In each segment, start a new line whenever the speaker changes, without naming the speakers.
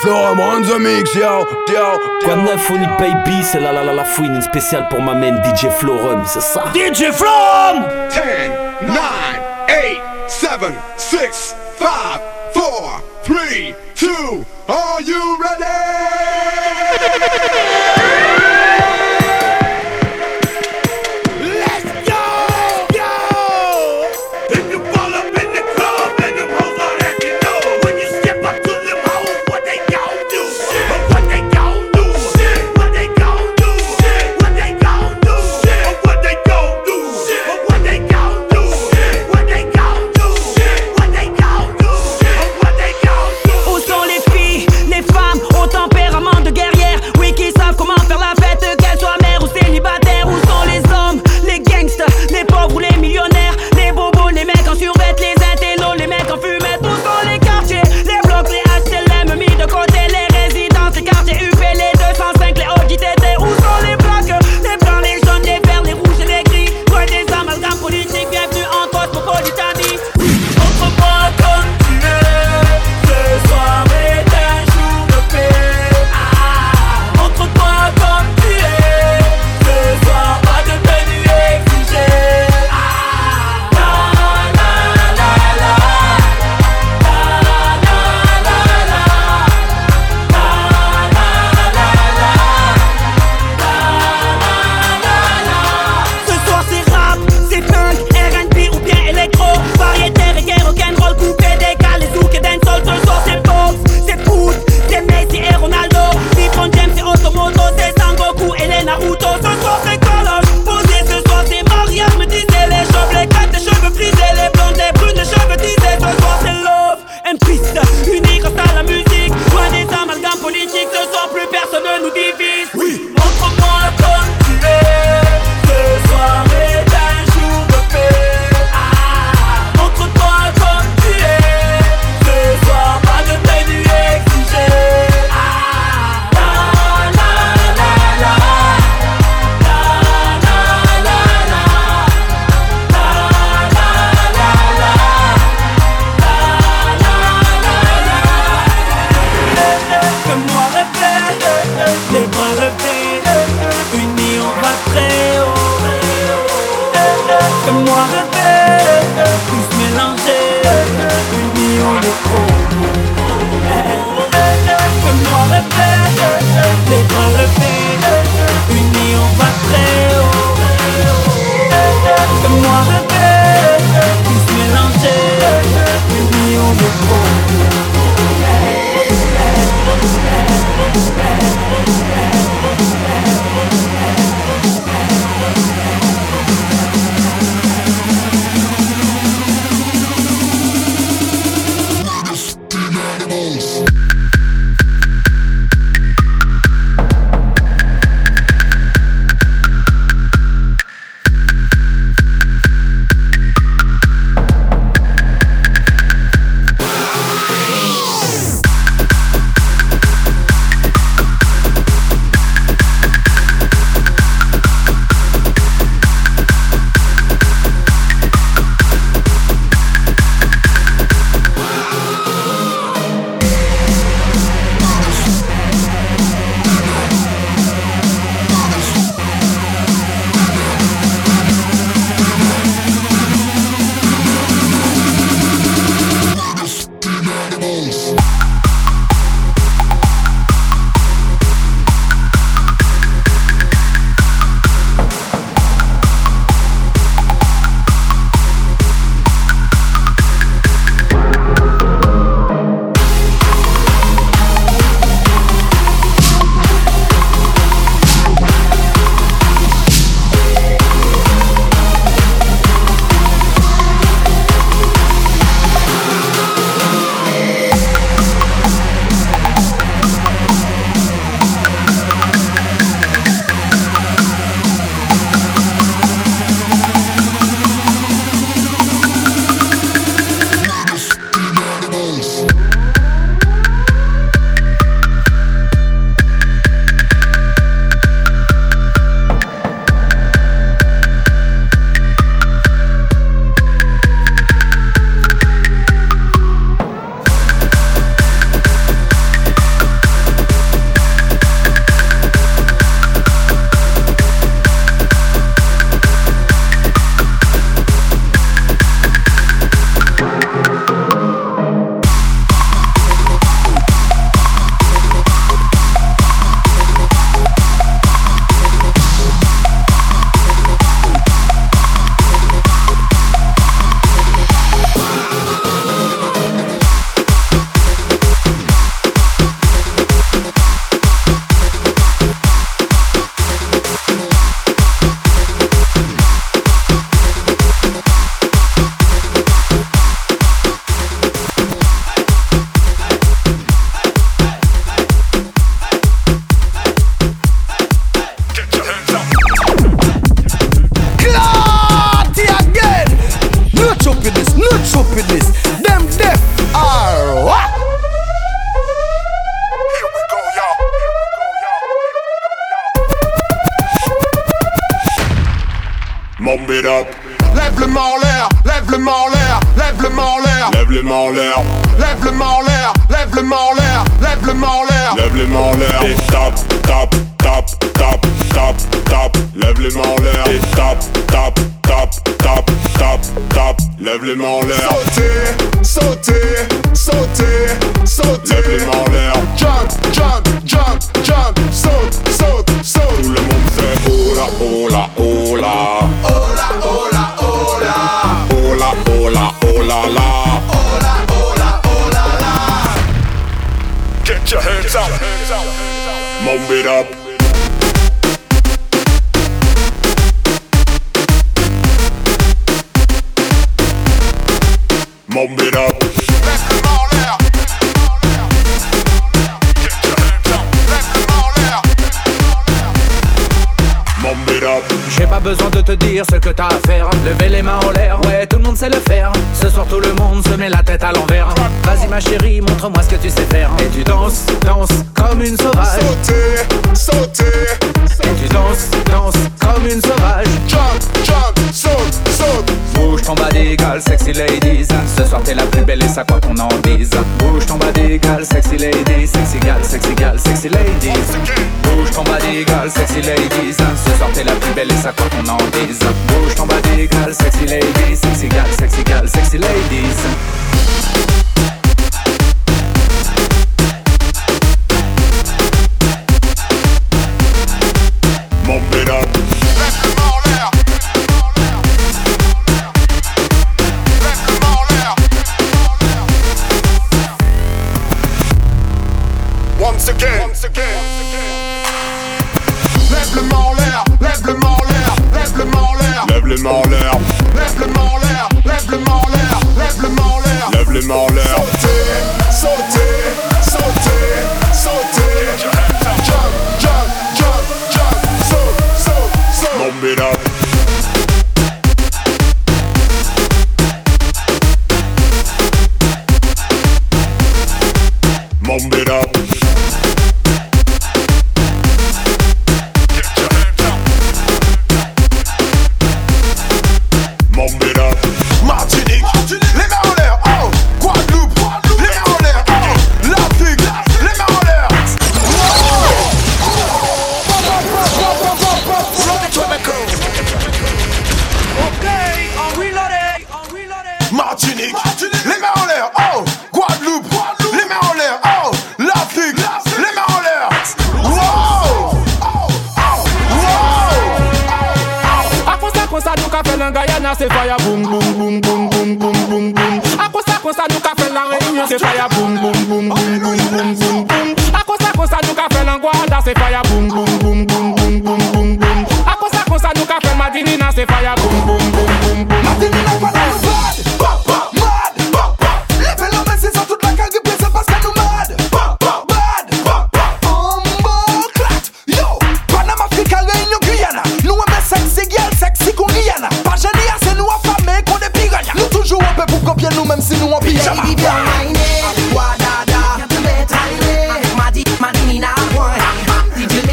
Florum on the mix, yo, yo.
Quoi de neuf, on y baby, c'est la la la la fouine, une spéciale pour ma main DJ Florum, c'est ça.
DJ Florum
10, 9, 8, 7, 6, 5, 4, 3, 2, are you ready?
Et
ça quoi qu'on en dise. Bouge ton bas d'égal, sexy ladies. Sexy gal, sexy gal, sexy ladies. Bouge ton bas d'égal, sexy ladies. Ce soir, la plus belle et ça quoi qu'on en dise Bouge ton bas d'égal, sexy ladies Sexy gal, sexy gal, sexy ladies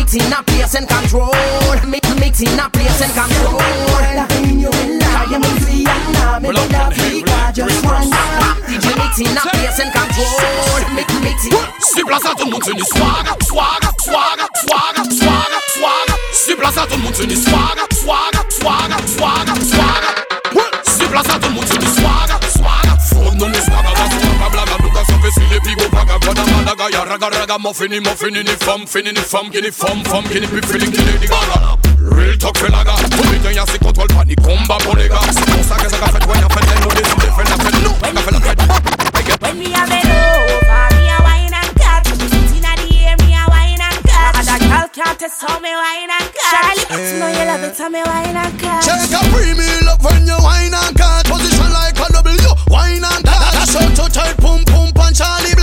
mixing a place and control. Mi mixing a place and control. I am a free and now me dead Africa just one.
DJ mixing a place and control. Mix mixing. Sur place à
tout le monde c'est du swag, swag, swag, swag, swag, swag. Sur place à tout le monde c'est du swag, swag, swag, swag, swag. Sur place à tout le monde c'est du swag, swag. Faut nous le swag, on va se faire blablabla, nous on s'en fait sur les pigots blaga, blaga, blaga, ya raga, raga, muffin, muffin, ni femme, fini, ni femme, qui ni femme, femme, qui ni plus feeling, qui ni gaga. Ah, Real talk fait la gare, tout le temps y'a ses contrôles, pas ni combat pour les gars. C'est pour ça que ça a fait, ouais, y'a fait des mots, des idées, fait la fête, nous, on a fait la fête.
When we have it over, me a wine and can't test how me wine and cut. Charlie, you know you love it, tell me wine and cut.
Check a premium love when you wine and cut. Position like a W, wine and cut. Dash out to tight, pum pum pan Charlie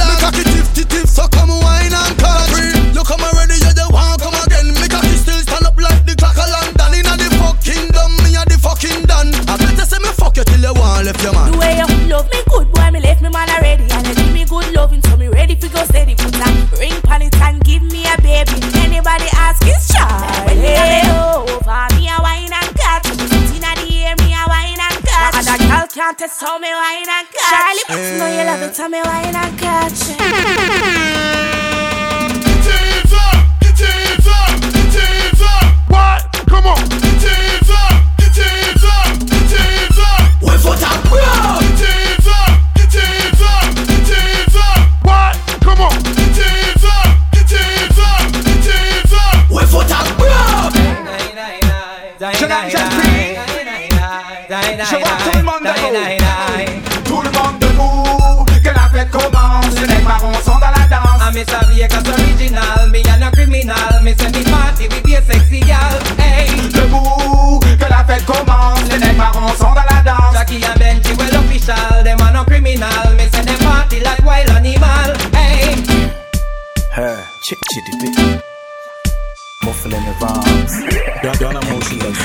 you till you want left your man.
The way you love me good, boy, me left me man already. And you give me good loving, so me ready for go steady. Put that ring pan it and give me a baby. Anybody ask is Charlie. Over me a wine and cut. Inna the to tell me wine and catch. Charlie, eh. know you love it, tell me wine and catch.
Tout le monde debout, que la fête commence. Les marrons sont dans la danse. Debout, que la fête commence. Les nègres marrons sont dans
Hey,
chick chitty bit. Muffling the rhymes. Don't, don't emotionless.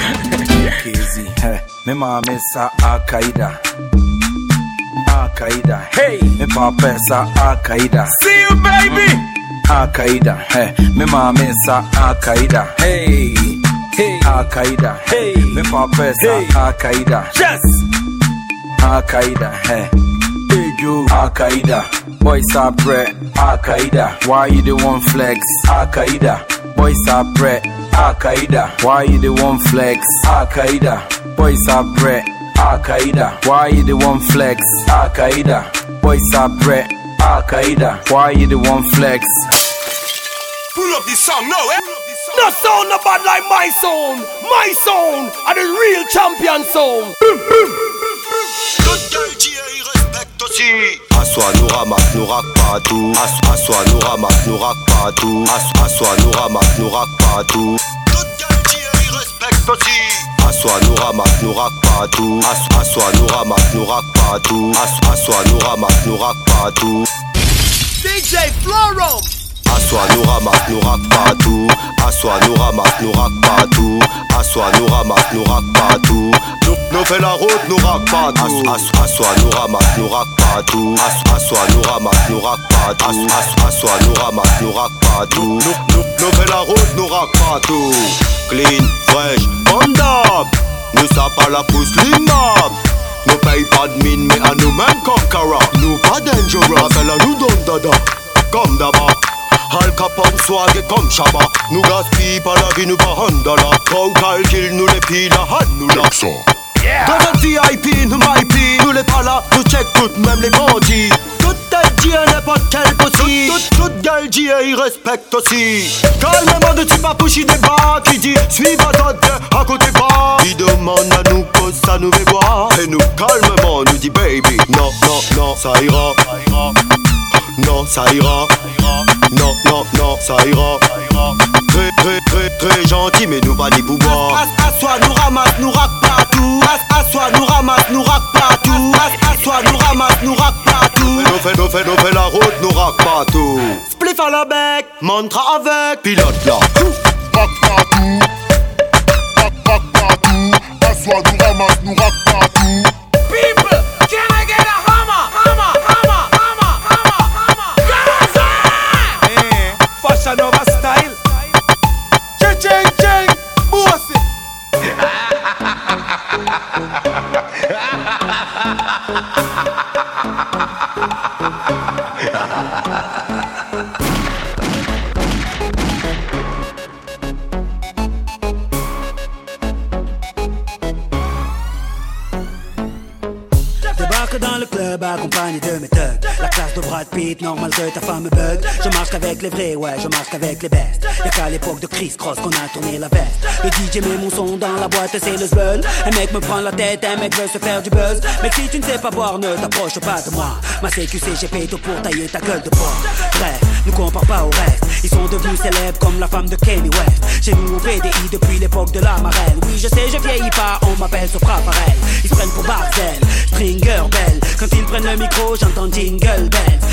KZ. Hey, me mama sa Al Qaeda. Al Qaeda. Hey, me papa sa Al Qaeda. See you, baby. Al Qaeda. Hey, me mama sa Al Qaeda. Hey. Hey, Al Qaeda. Hey, me papa sa Al Qaeda. Yes. Al Qaeda. Hey. Big you, Al Qaeda. Boys are bread, Al Qaeda. Why you the one flex? Al Qaeda. Boys are bread, Al Qaeda. Why you the one flex? Al Qaeda. Boys are bread, Al Qaeda. Why you the one flex? Al Qaeda. Boys are bread, Al Qaeda. Why you the one flex?
Pull up this song now, eh?
No sound no bad like my sound. My sound are the real champion sound.
Toute gueule qui il respecte aussi. Assois nous ramasse, nous raque pas tout. Ass- Assois nous ramasse, nous raque pas tout. Ass- Assois nous ramasse, nous raque pas tout. Respecte aussi. Assois nous ramasse, nous raque pas tout. Ass- Assois nous ramasse, nous raque pas tout. Ass- Assois nous ramasse, nous pas tout.
DJ Florum.
Assois nous ramasse, nous raque pas tout. Assois nous ramasse, nous raque pas tout. Assois nous ramasse, nous raque pas tout. Nous, nous fait la route, nous raque pas tout. Ass- Assois nous ramasse, nous raque pas tout. Ass- Assois nous ramasse, nous raque pas tout. Ass- Ass- Assois nous ramasse, nous raque pas tout. Nous, nous, nous fait la route, nous raque pas tout. Clean, fresh, bandab. Nous ça pas la pousse l'imam. Nous paye pas de mine, mais à nous-mêmes conqueror. Nous pas appelle à nous donne dada. Comme d'abord. Al Capone swag comme Shabba. Nous gaspille pas la. Vie, nous pas Honda Trop calcul, nous les piles Dans un VIP, nous MyP Nous les pas là, nous check tout, même les bandits Toute tête dit à n'importe quel possible Toute, toute, toute gueule dit et il respecte aussi Calmement de tu pas pushy des bas Qui dit, suivez bien à côté bas Il demande à nous cause ça nous fait voir Et nous calmement nous dit baby Non, non, non, ça ira non, ça ira. Non, non, non, ça ira. Très, très, très, très gentil, mais nous pas ni pouvoir. Assois, nous ramasse, nous raque partout. Assois, nous ramasse, nous raque partout. Assois, nous ramasse, nous raque partout. Nous fait, nous fait, nous fait la route, nous raque partout. Spliff à la bec, montre avec. Pilote là.
Rack partout. Rack, rack partout. Assois, nous ramasse, nous rack partout.
People, can I get a hammer? Hammer, hammer, hammer, hammer, hammer. Gaza!
Eh, Fashion Nova style.
Ching, ching, ching. Bossy.
Débarque dans le club accompagné de mes normal que ta femme me bug. Je marche qu'avec les vrais, ouais, je marche qu'avec les bestes Y'a qu'à l'époque de Chris Cross qu'on a tourné la veste. Le DJ met mon son dans la boîte, c'est le zbeul. Un mec me prend la tête, un mec veut se faire du buzz. Mais si tu ne sais pas boire, ne t'approche pas de moi. Ma CQC, j'ai fait tout pour tailler ta gueule de bois Bref, ne compare pas au reste. Ils sont devenus célèbres comme la femme de Kanye West. Chez nous on fait des i depuis l'époque de la marelle Oui, je sais, je vieillis pas, on m'appelle Sopra pareil Ils se prennent pour Barcel, Stringer Bell. Quand ils prennent le micro, j'entends Jingle Bells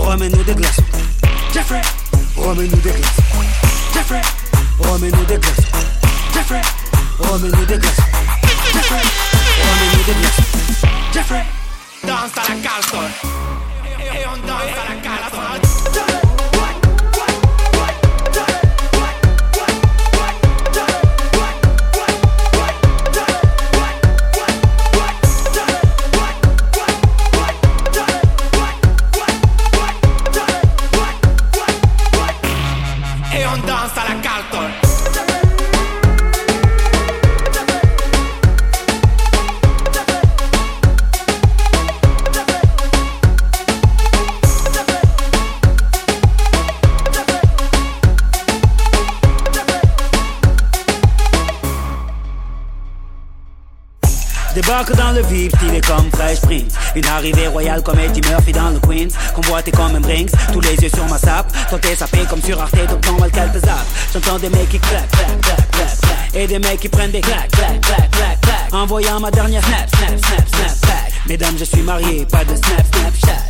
remets-nous des glaçons. Jeffrey, remets-nous des glaçons. Jeffrey, remets-nous des glaçons. Jeffrey, remets-nous des glaçons. Jeffrey, remets-nous des glaçons. Jeffrey,
danse à la Carlton. Et on danse à la Carlton.
Débarque dans le VIP, stylé comme Fresh Prince. Une arrivée royale comme Eddie Murphy dans le Queens. Convoité comme un Brinks, tous les yeux sur ma sape. Toi t'es sapé comme sur Arte, donc normal qu'elle te zappe. J'entends des mecs qui claquent, claquent, claquent, claquent, claquent. Et des mecs qui prennent des claques, claques, claques, claques, claques. Envoyant ma dernière snap, snap, snap, snap, pack. Mesdames, je suis marié, pas de snap, snapchat.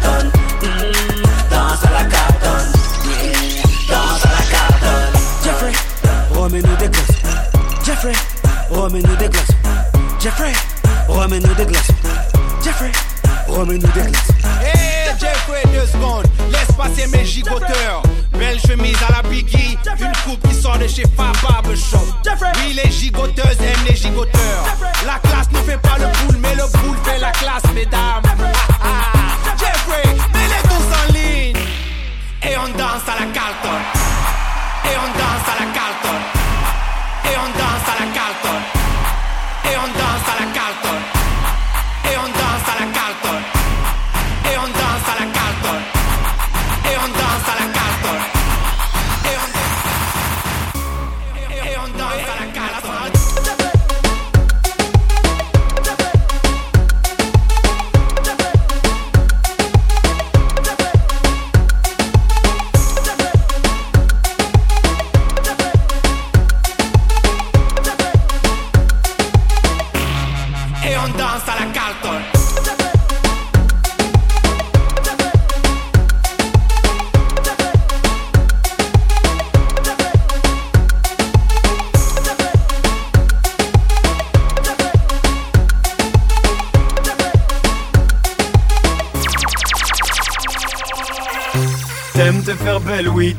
remets-nous des glaçons. Jeffrey, remets-nous des glaçons. Jeffrey, remets-nous des glaçons. Jeffrey, remets-nous des glaçons.
Hey Jeffrey, deux secondes, laisse passer mes gigoteurs. Belle chemise à la Biggie, une coupe qui sort de chez Fab Barbershop. Oui, les gigoteuses aiment les gigoteurs. La classe ne fait pas le boule, mais le boule fait la classe, mesdames. Jeffrey, mets-les tous en ligne.
Et on danse à la Carlton. Et on danse à la Carlton. Et on danse à la Carlton. Et on danse à la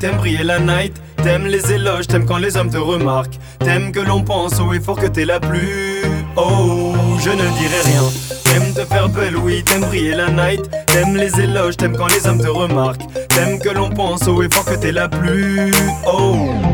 t'aimes briller la night. T'aimes les éloges, t'aimes quand les hommes te remarquent. T'aimes que l'on pense au effort que t'es la plus. Oh, je ne dirai rien. T'aimes te faire belle, oui, t'aimes briller la night. T'aimes les éloges, t'aimes quand les hommes te remarquent. T'aimes que l'on pense au effort que t'es la plus. Oh.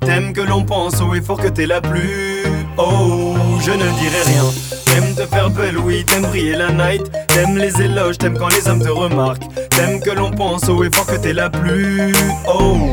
T'aimes que l'on pense au effort que t'es la plus. Oh, je ne dirai rien. T'aimes te faire belle, oui, t'aimes briller la night. T'aimes les éloges, t'aimes quand les hommes te remarquent. T'aimes que l'on pense au effort que t'es la plus. Oh.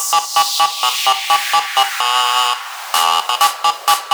Thank you.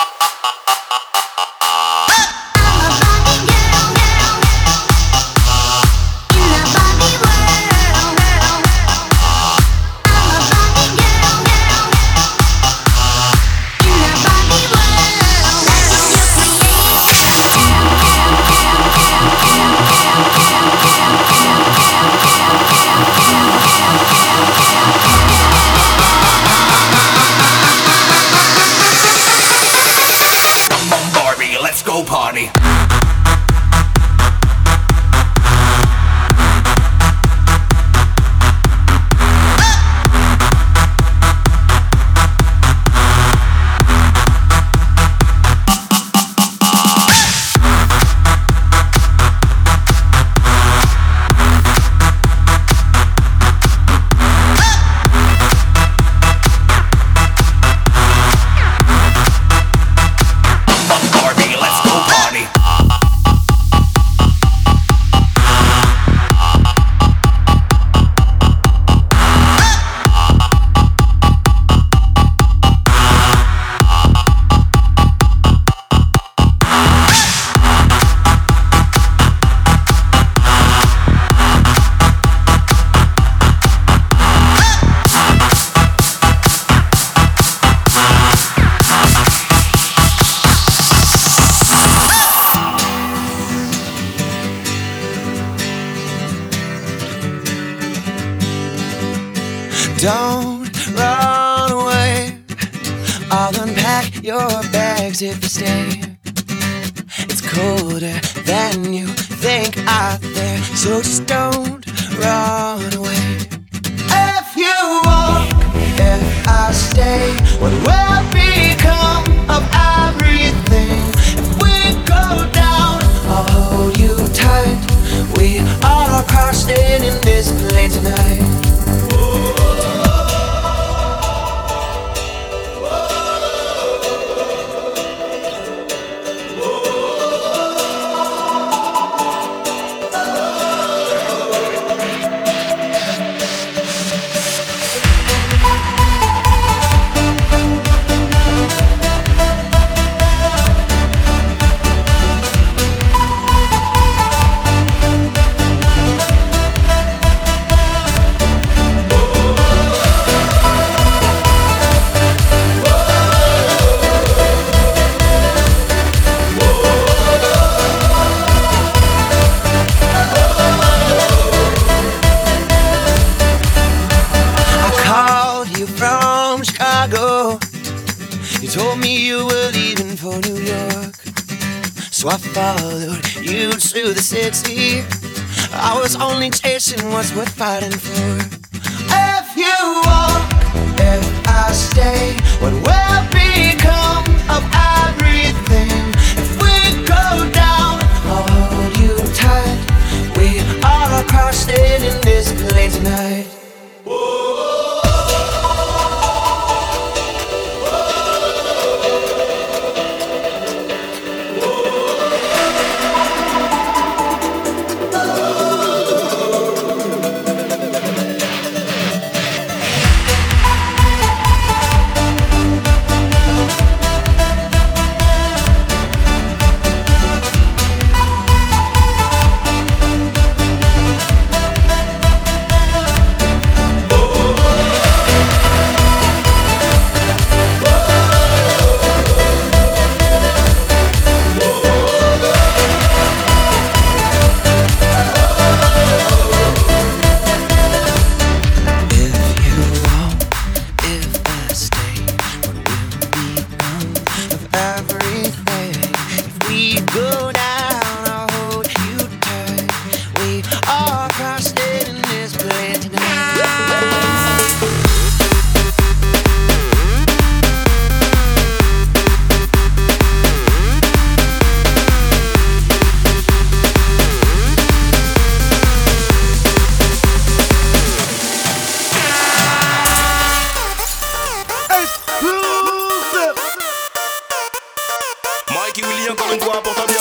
Fois pour t'ambiancer.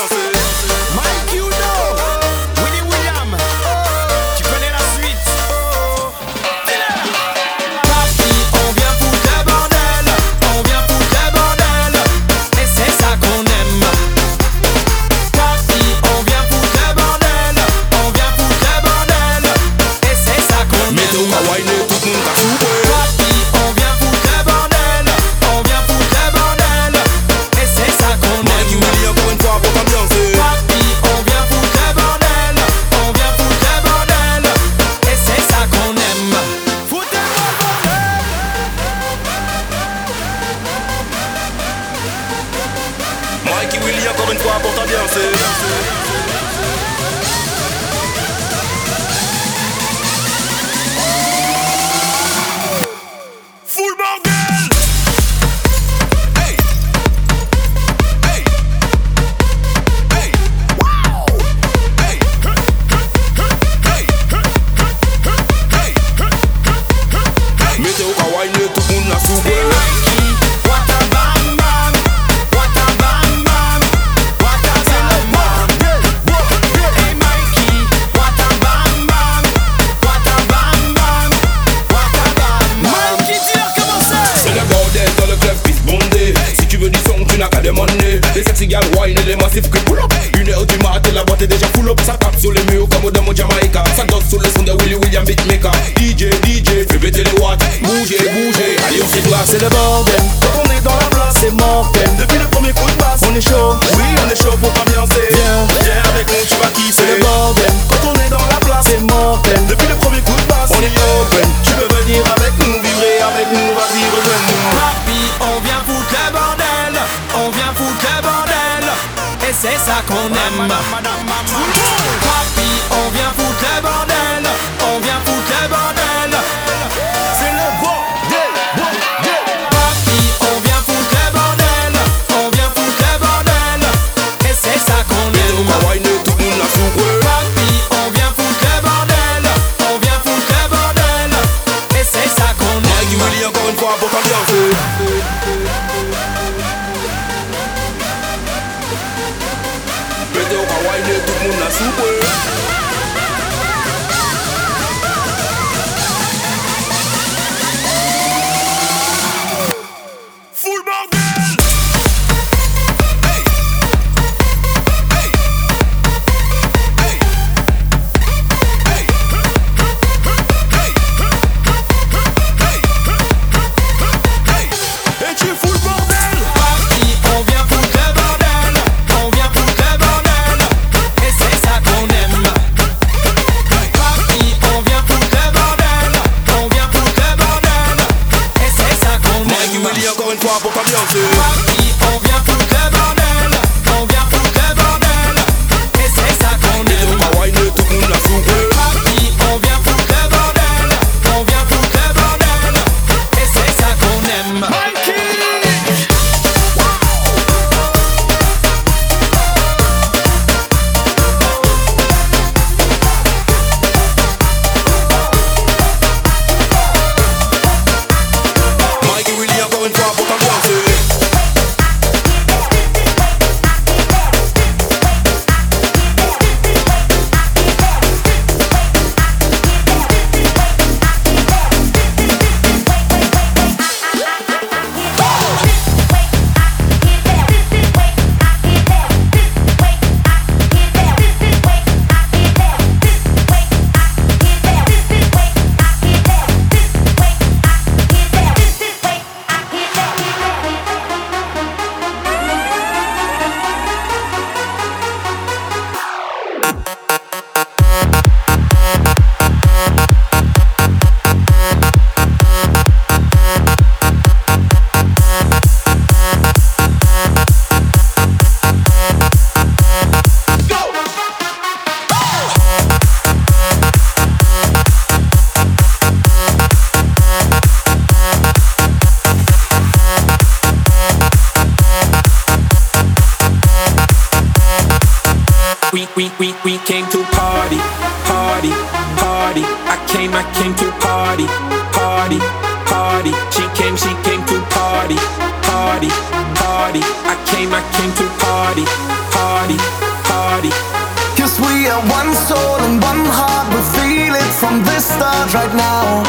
party, party. I came, I came to party, party, party.
Cause we are one soul and one heart. We feel it from the start right now.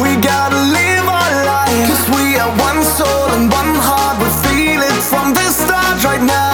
We gotta live our life. Cause we are one soul and one heart. We feel it from the start right now.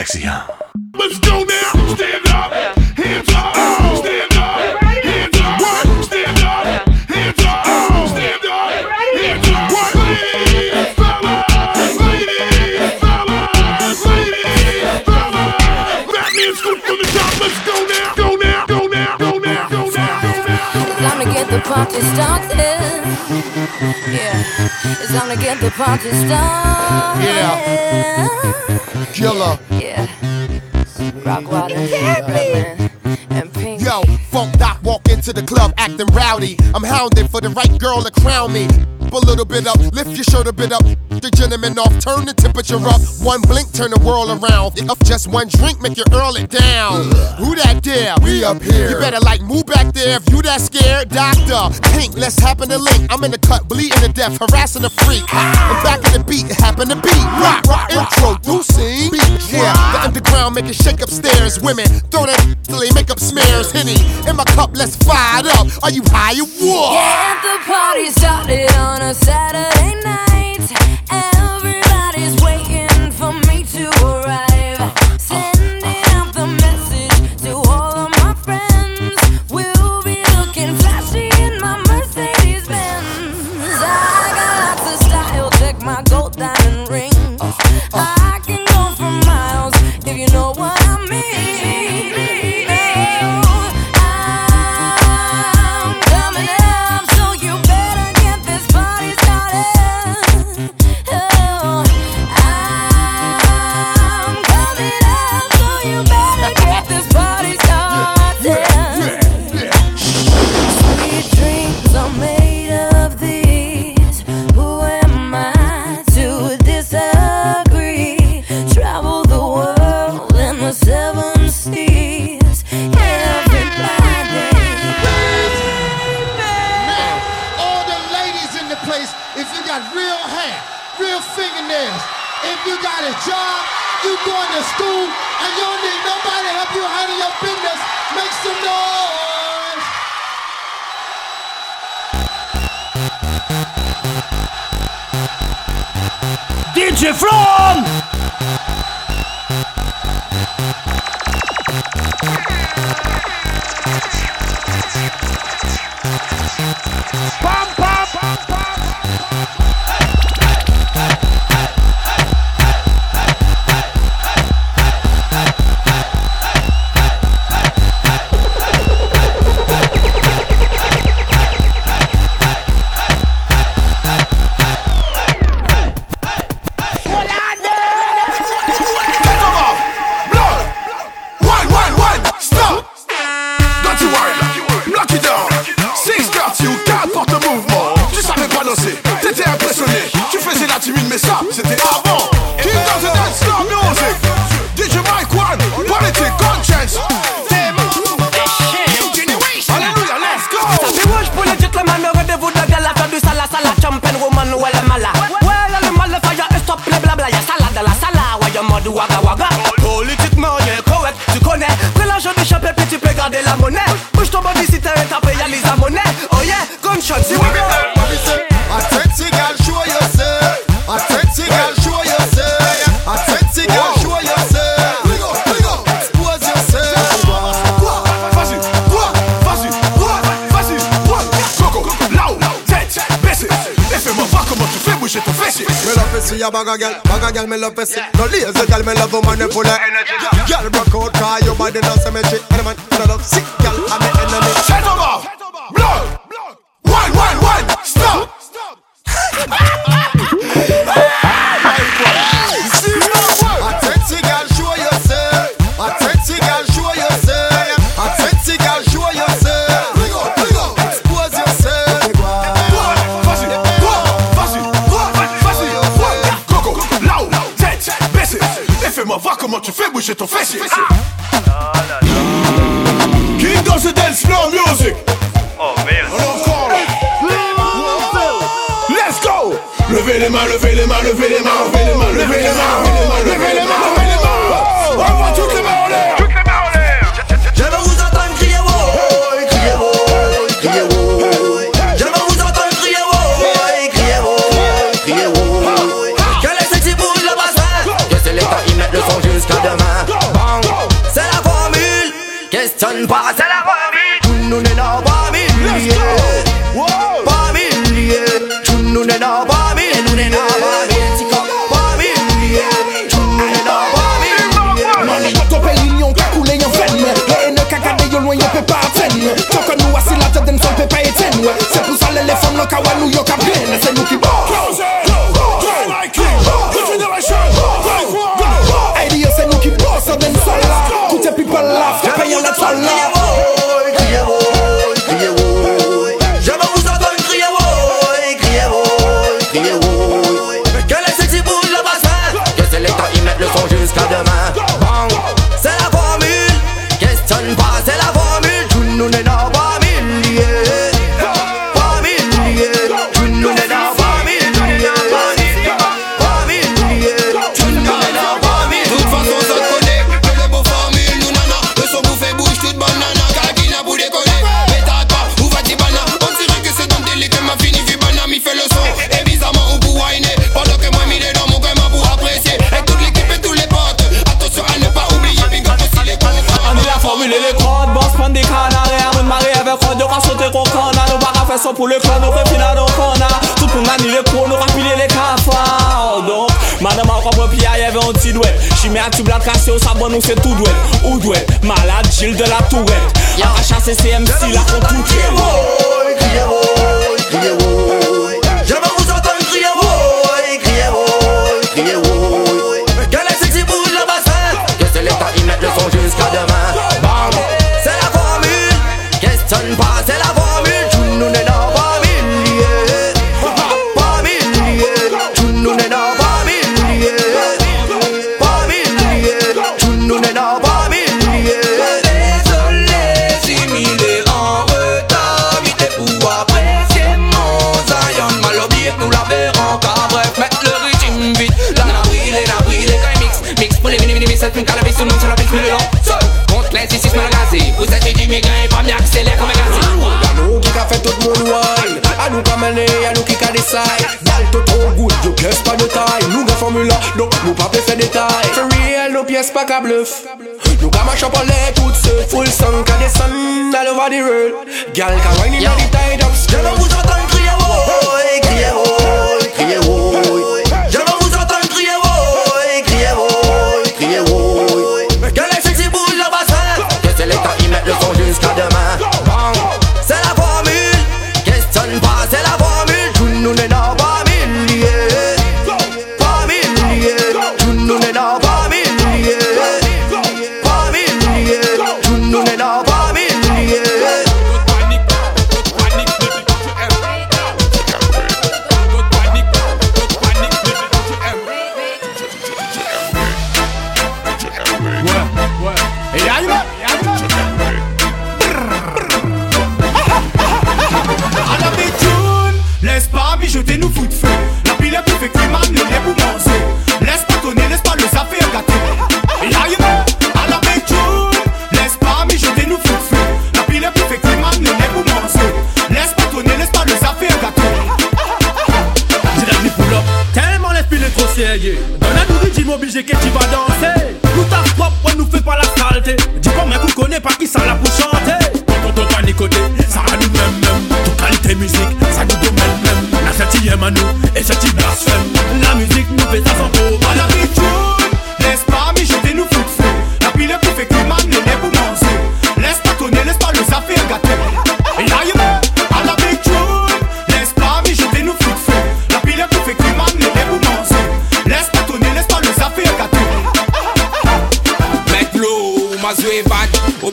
sexy
out. Let's go now. Stand up. Hands up. Stand up. Hands up. What? Stand up. Hands up. Stand up. Hands up. What? Ladies, fellas. Ladies, fellas. Ladies, fellas. Batman scoop from the top. Let's go now. Go now. Go now. Go now. Go now. Go now.
Time to get the party started. Yeah, it's time to get the party started.
Yeah. Killer.
Yeah. Redman,
Into the club acting rowdy. I'm hounding for the right girl to crown me. A little bit up, lift your shirt a bit up. The gentleman off, turn the temperature up. One blink, turn the world around. If just one drink, make you earl it down. Who that there? We up here. You better like move back there if you that scared. Doctor, Pink, let's happen to link. I'm in the cut, bleeding to death, harassing a freak. I'm back in the beat, it happen to beat. Rock, rock, introducing. Beat, yeah, the underground make it shake upstairs. Women throw that till they make up smears. Henny in my cup, let's fire up. Are you high or what?
Get the party started on a Saturday night.
sak
a
bluf Nou ka
mash up
a
lek out se Full sun ka desan all over the world. Girl, can wind in
a the ta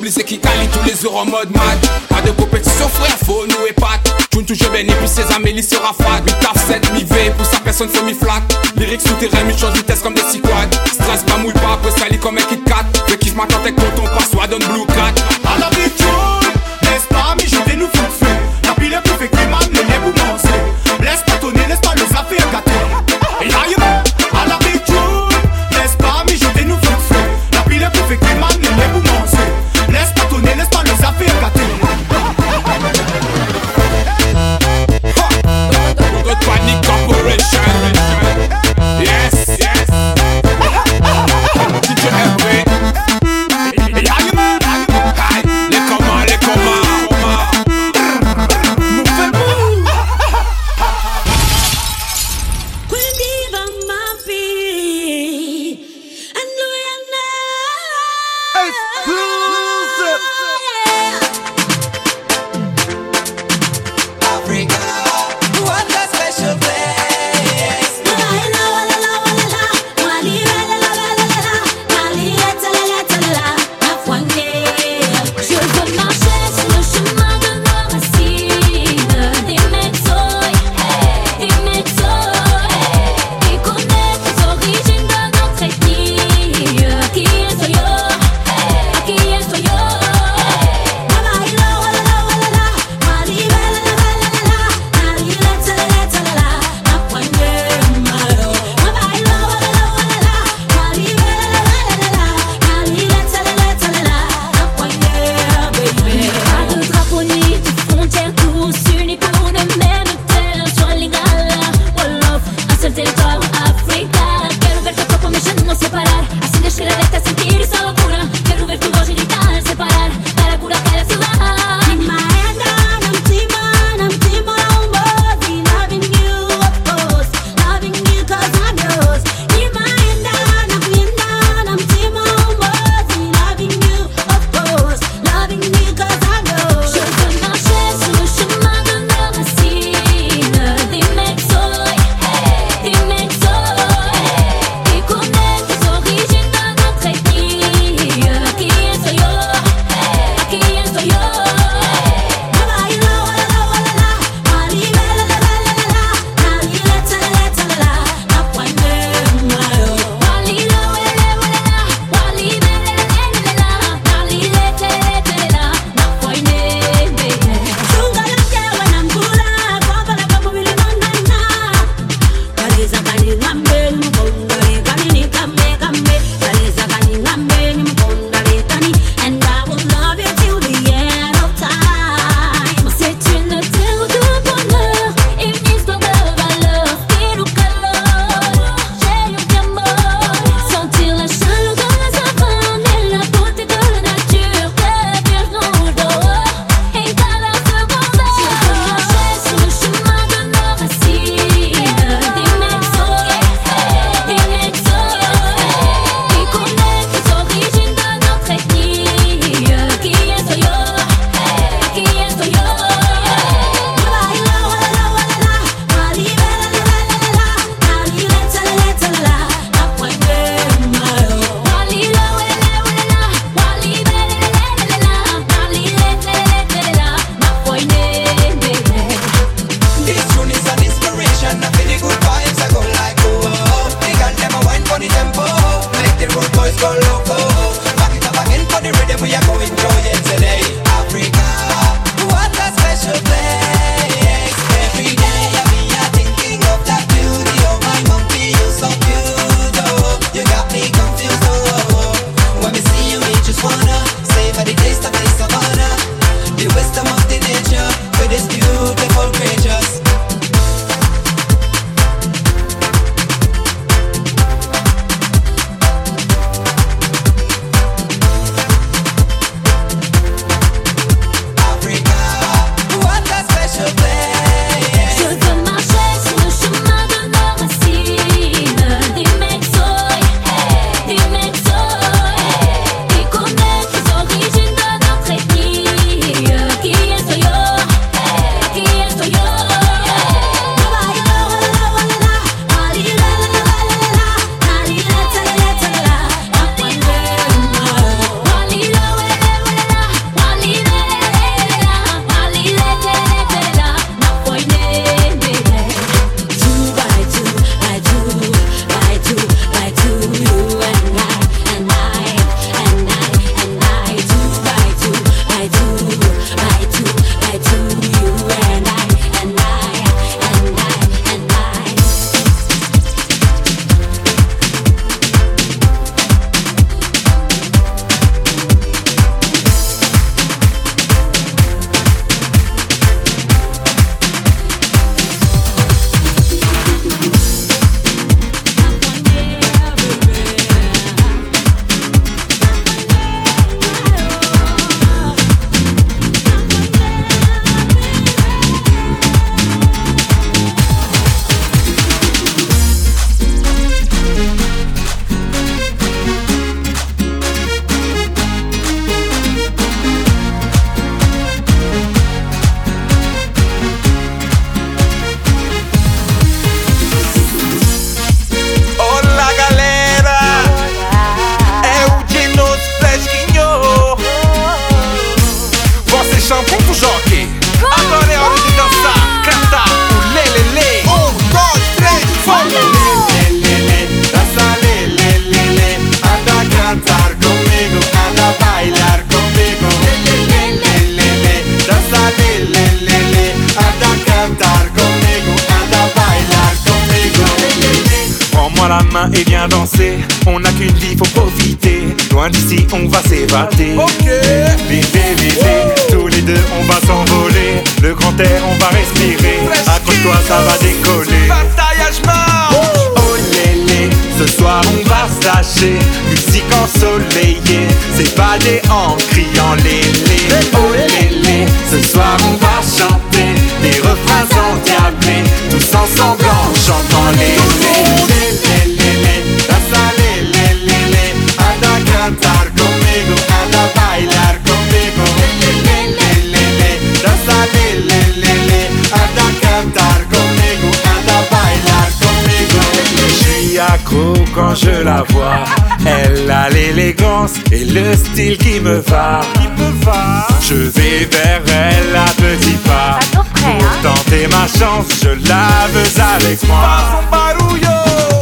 C'est qui
kali tous les euros en mode match. Pas de compétition frère, faut nous épater Tune toujours béni puis ses amis, il sera fade. Mi taf 7, mi V, pour sa personne c'est mi flat Lyrics souterrain, mi change vitesse comme des squads Stress, pas mouille pas, après sali comme un Kit Kat. Fais kiffe ma tante avec coton, passe, donne blue cat
quand je la vois. Elle a l'élégance et le style qui me va. Je vais vers elle à petits pas. Pour tenter ma chance, je la veux avec moi.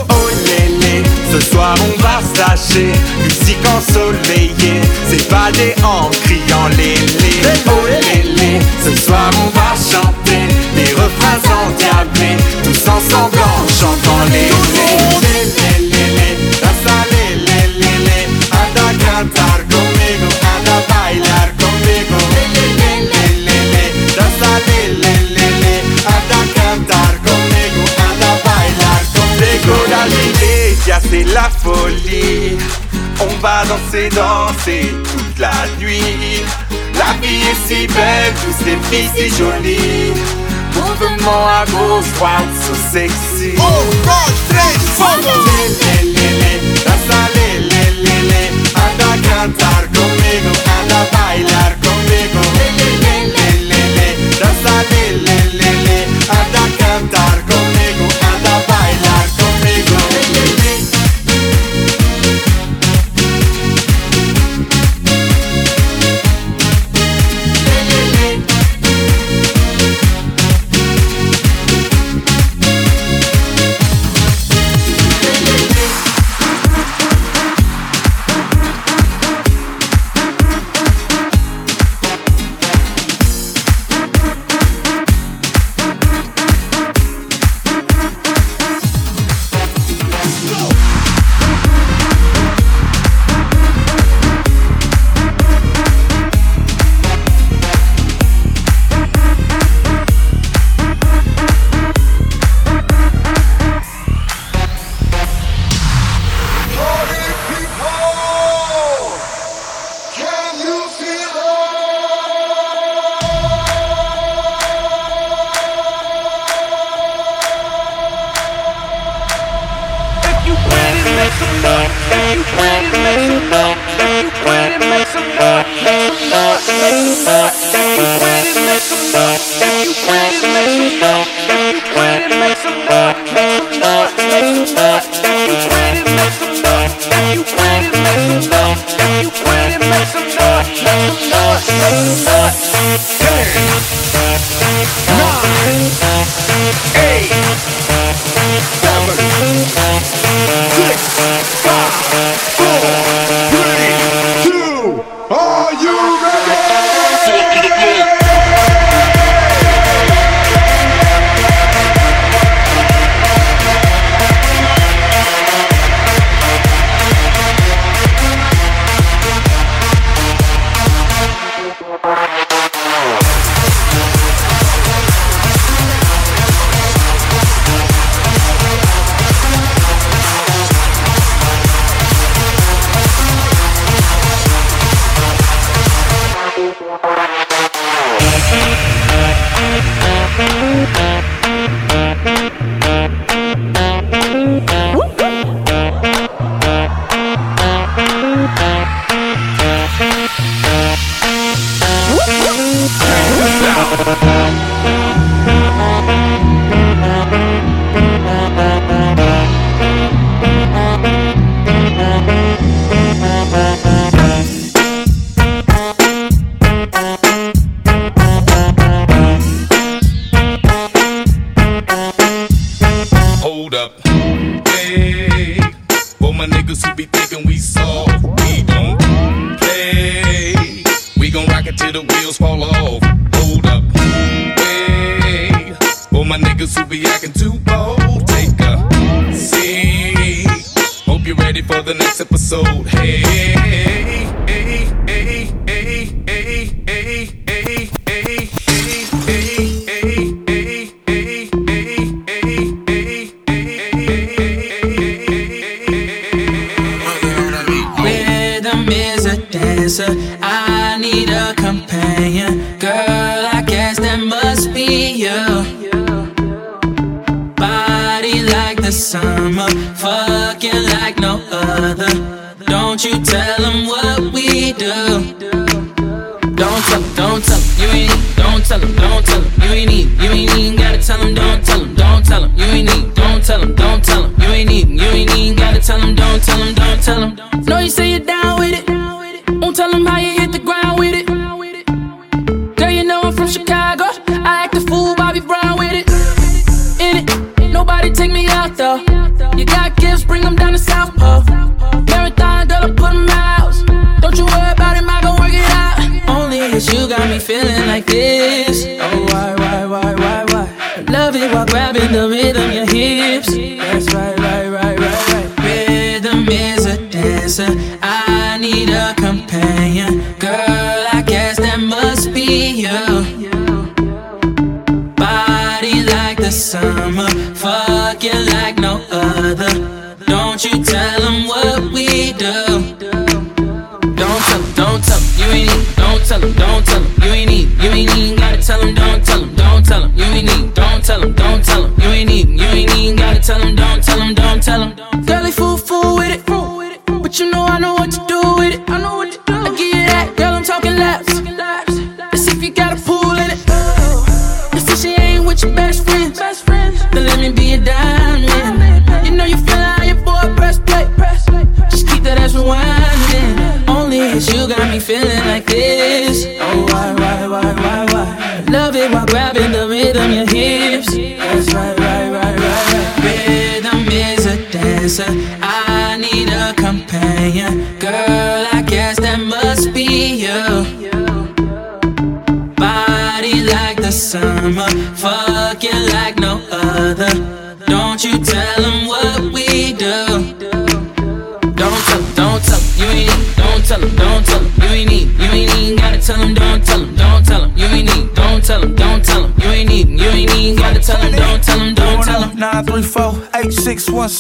Oh lélé, ce soir on va se lâcher. Musique ensoleillée, s'évader en criant lélé Oh lélé, ce soir on va chanter Des refrains endiablés, tous ensemble en chantant lélé, c'est la folie. On va danser, danser toute la nuit. La vie est si belle, tous ces filles si jolies. Mouvement à gauche, droite, so sexy. Oh, tres, Anda a cantar conmigo, anda a bailar
Are
don't
tell him, don't tell him. You ain't need don't tell him.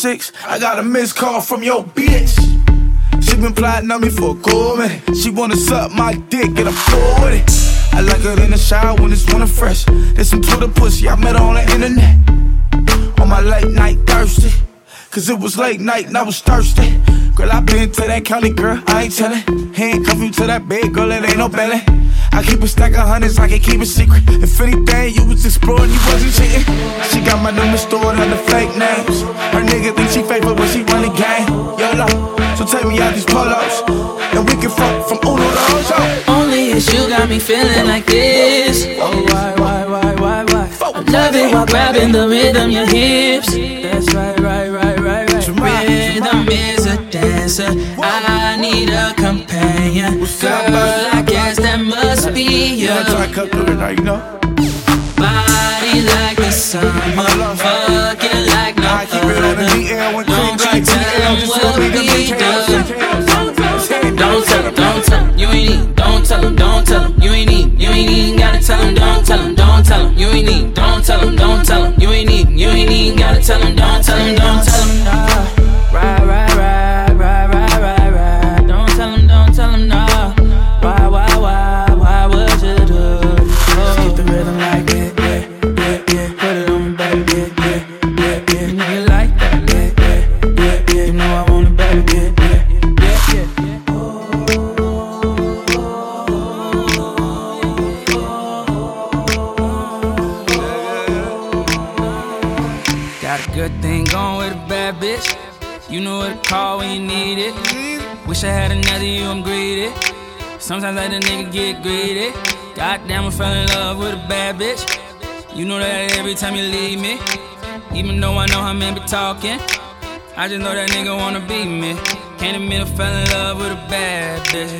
934-8616. I got a missed call from your bitch. She been plotting on me for a cool minute. She wanna suck my dick and I'm cool it. I like her in the shower when it's winter fresh. Listen to the pussy, I met her on the internet. On my late night thirsty. Cause it was late night and I was thirsty. Girl, I been to that county, girl, I ain't tellin'. Handcuff you to that bed, girl, it ain't no belly. I keep a stack of hundreds, I can keep it secret. If anything, you was exploring, you wasn't cheating. She got my number stored under fake names. Her nigga think she faithful when she run the game. YOLO, so take me out these polos. And we can fuck from Uno to Ojo.
Only cause you got me feeling like this. Oh, why, why, why, why, why? I love it while grabbing the rhythm, your hips. That's right, right, right, right, right. Rhythm is a dancer. I need a companion. Girl, I guess that must be you. Body like the summer, fucking like no other. Won't you tell them what we do? Don't tell them, don't tell them, you ain't need. Don't tell them, don't tell them, you ain't need. You ain't even gotta tell them, don't tell them, don't tell them, you ain't need. Don't tell them, don't tell them, you ain't need. You ain't even gotta tell them, don't tell them, don't tell them. Call when you need it. Wish I had another you, I'm greedy. Sometimes I let a nigga get greedy. Goddamn, I fell in love with a bad bitch. You know that every time you leave me. Even though I know how men be talking. I just know that nigga wanna be me. Can't admit I fell in love with a bad bitch.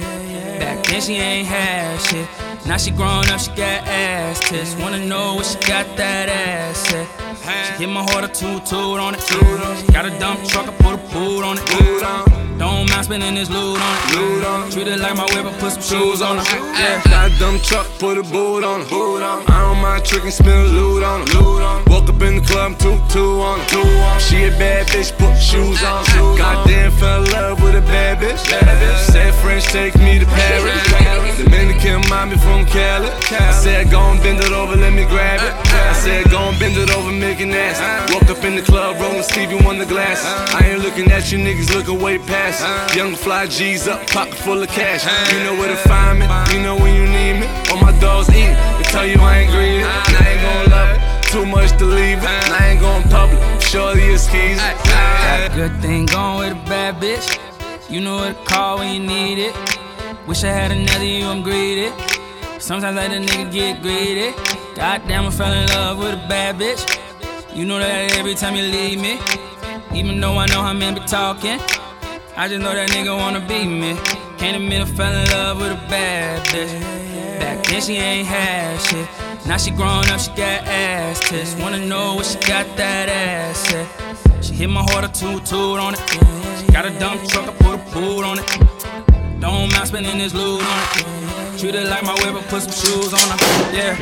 Back then she ain't had shit. Now she grown up, she got ass tits. Wanna know what she got that ass at. She hit my heart a toot toot on it. Got a dump truck, I put a boot on it. Don't mind spending this loot on it. Loot on it. Treat it like my whip, but put some shoes on it. Yeah.
Got dumb truck, put a boot on it. I don't mind tricking, spin loot on it. Woke up in the club, two, two. Two on it. She a bad bitch, put shoes on it. Goddamn, fell in love with a bad bitch. Said French, take me to Paris. Dominican mommy from Cali. I said, go and bend it over, let me grab it. I said, go and bend it over, make nasty. Woke up in the club, rolling Stevie Wonder glass. I ain't looking at you niggas, looking way past. Young fly G's up, pocket full of cash. You know where to find me, you know when you need me. All my dogs eat, they tell you I ain't greedy, and I ain't gon' love it. Too much to leave it, and I ain't gon' public. Surely it's keys.
Got a good thing going with a bad bitch. You know what to call when you need it. Wish I had another you, I'm greedy. Sometimes I let a nigga get greedy. Goddamn, I fell in love with a bad bitch. You know that every time you leave me. Even though I know how men be talking. I just know that nigga wanna be me. Can't admit I fell in love with a bad bitch. Back then she ain't had shit. Now she grown up, she got ass tits. Wanna know what she got that ass at. She hit my heart a toot toot on it. She got a dump truck, I put a boot on it. Don't mind spending this loot on it. Treat it like my whip, I put some shoes on it. Yeah.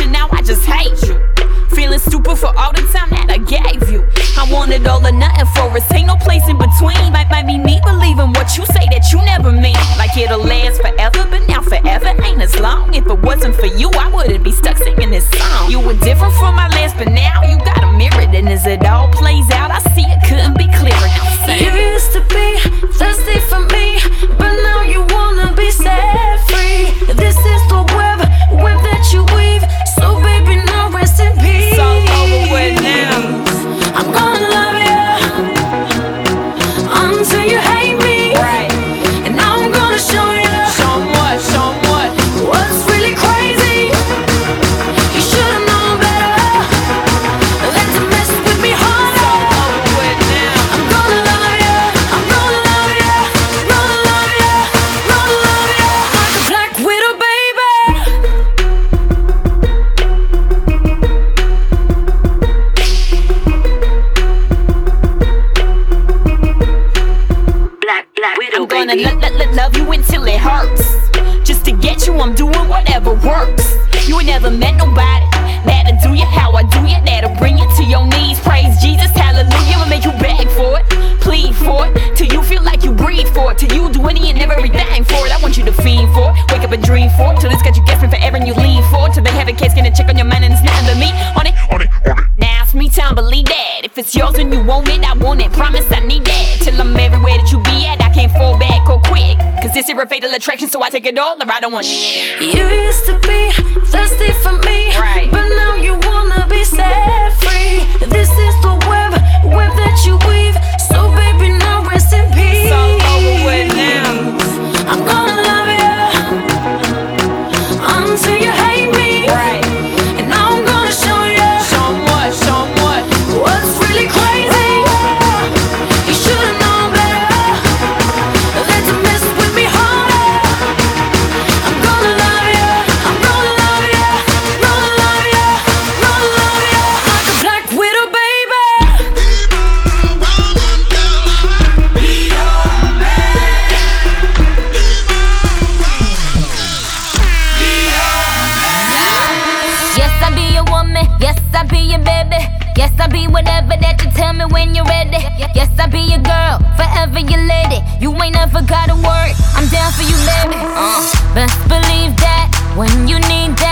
And now
I just hate you. Feeling stupid for all the time that I gave you. I wanted all or nothing for us. Ain't no place in between. Might, might be me believing what you say that you never mean. Like it'll last forever, but now forever ain't as long. If it wasn't for you, I wouldn't be stuck singing this song. You were different from my last, but now you got a mirror. And as it all plays out, I
a
fatal attraction, so I take it all or I don't want shit.
You used to be thirsty for me,
Right.
but now you wanna be set free. This is the
forever your lady. You ain't never gotta worry, I'm down for you, baby. Uh, best believe that when you need that,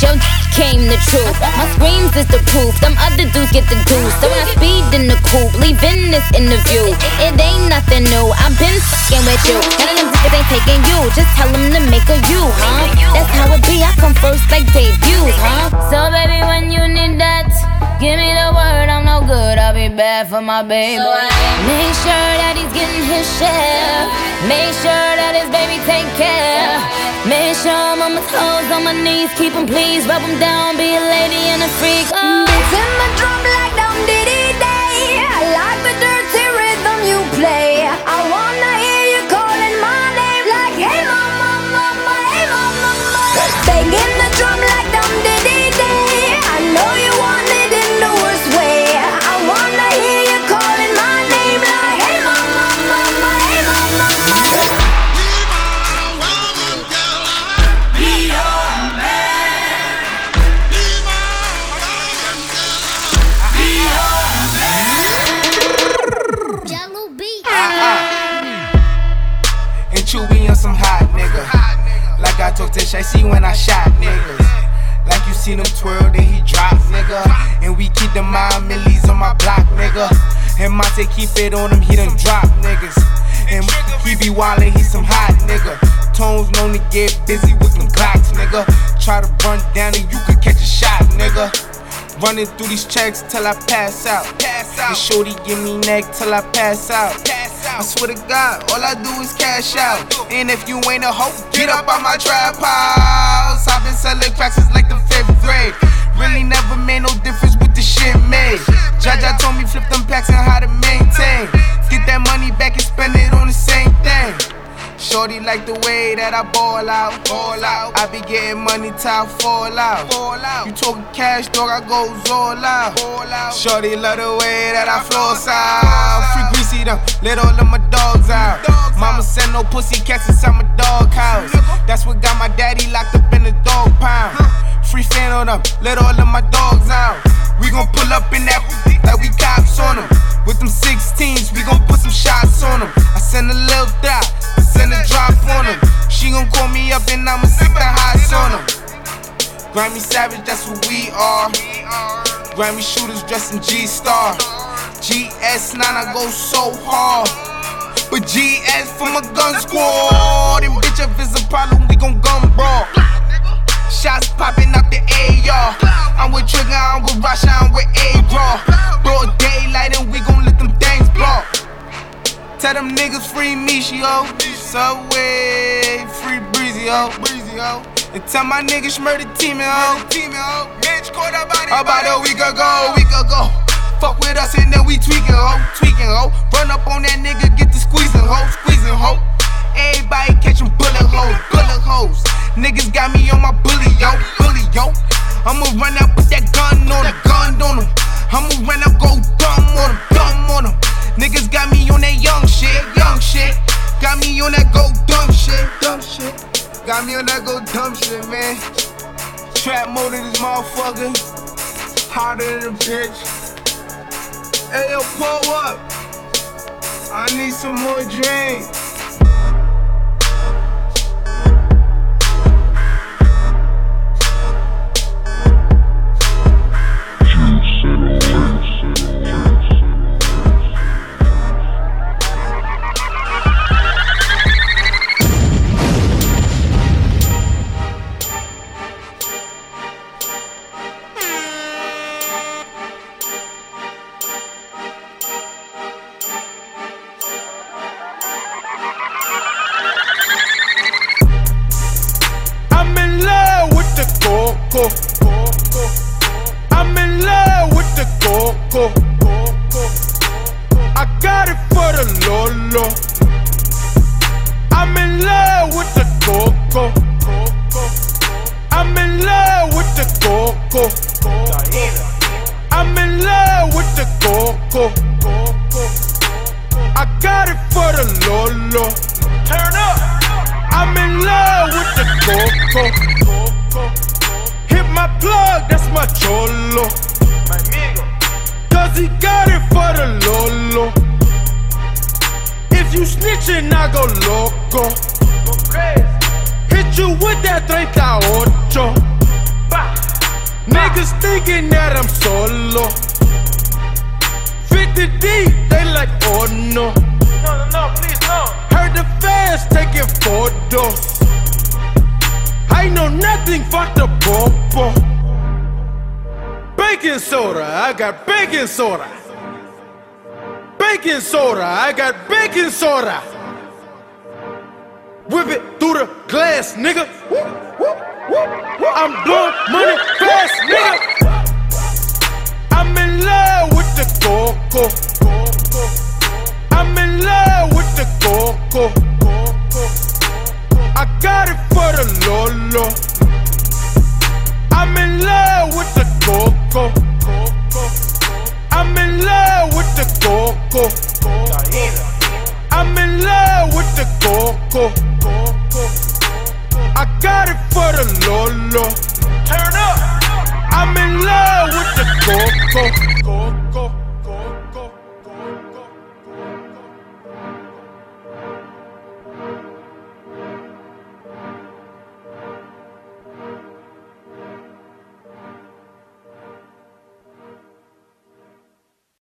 yo came the truth. My screams is the proof, them other dudes get the juice. So I speed in the coupe, leaving this interview. It ain't nothing new, I've been fucking with you. None of them niggas ain't taking you, just tell them to make a you, huh? That's how it be, I come first like debuts, huh? So baby, when you need that, give me the word, I'm no good, I'll be bad for my baby. Make sure that getting his share. Make sure that his baby take care. Make sure I'm on my toes, on my knees, keep him please, rub him down, be a lady and a freak. Oh.
Beating my drum I
told Tish, I see when I shot niggas. Like you seen him twirl, then he drop, nigga. And we keep the mind millies on my block, nigga. And Monte keep it on him, he done drop niggas. And he be wildin', he some hot nigga. Tones known to get busy with them Glocks, nigga. Try to run down and you could catch a shot, nigga. Running through these checks till I pass out. Pass out. And shorty give me neck till I pass out. I swear to God, all I do is cash out. And if you ain't a hoe, get up on my trap house. I've been selling cracks since like the fifth grade. Really never made no difference with the shit made. Jaja told me flip them packs and how to maintain. Get that money back and spend it on the same thing. Shorty like the way that I ball out, ball out. I be getting money till I fall out, fall out. You talking cash, dog? I go all out, all out. Shorty love the way that I flow out. Free Greezy them, let all of my dogs out. Mama send no pussy cats inside my dog house. That's what got my daddy locked up in the dog pound. Free fan on them, let all of my dogs out. We gon' pull up in that like we cops on them. With them 16s, we gon' put some shots on them. I send a little dot, I send a drop on them. She gon' call me up and I'ma stick the hots on them. Grammy Savage, that's what we are. Grammy shooters dressed in G Star. GS9, I go so hard. But GS for my gun squad. And bitch, if it's a problem, we gon' gun brawl. Shots popping out the AR. I'm with Trigger, I'm with Rasha, I'm with A-Raw. Broad daylight and we gon' let them things blow. Tell them niggas free me, yo. Subway, free breezy, ho. Breezy, ho. And tell my niggas murder team, ho. Team, ho. Bitch, caught up about a week ago, week ago. Fuck with us and then we tweaking, ho. Tweaking, ho. Run up on that nigga, get the squeezing, ho. Squeezing, ho. Everybody catching bullet holes, bullet holes. Niggas got me on my bully, yo, bully, yo. I'ma run out, put that gun on him, gun on him. I'ma run out, go dumb on him, dumb on him. Niggas got me on that young shit, young shit. Got me on that go dumb shit, dumb shit. Got me on that go dumb shit, man. Trap mode in this motherfucker. Harder than a bitch. Hey, yo, pull up. I need some more
drinks.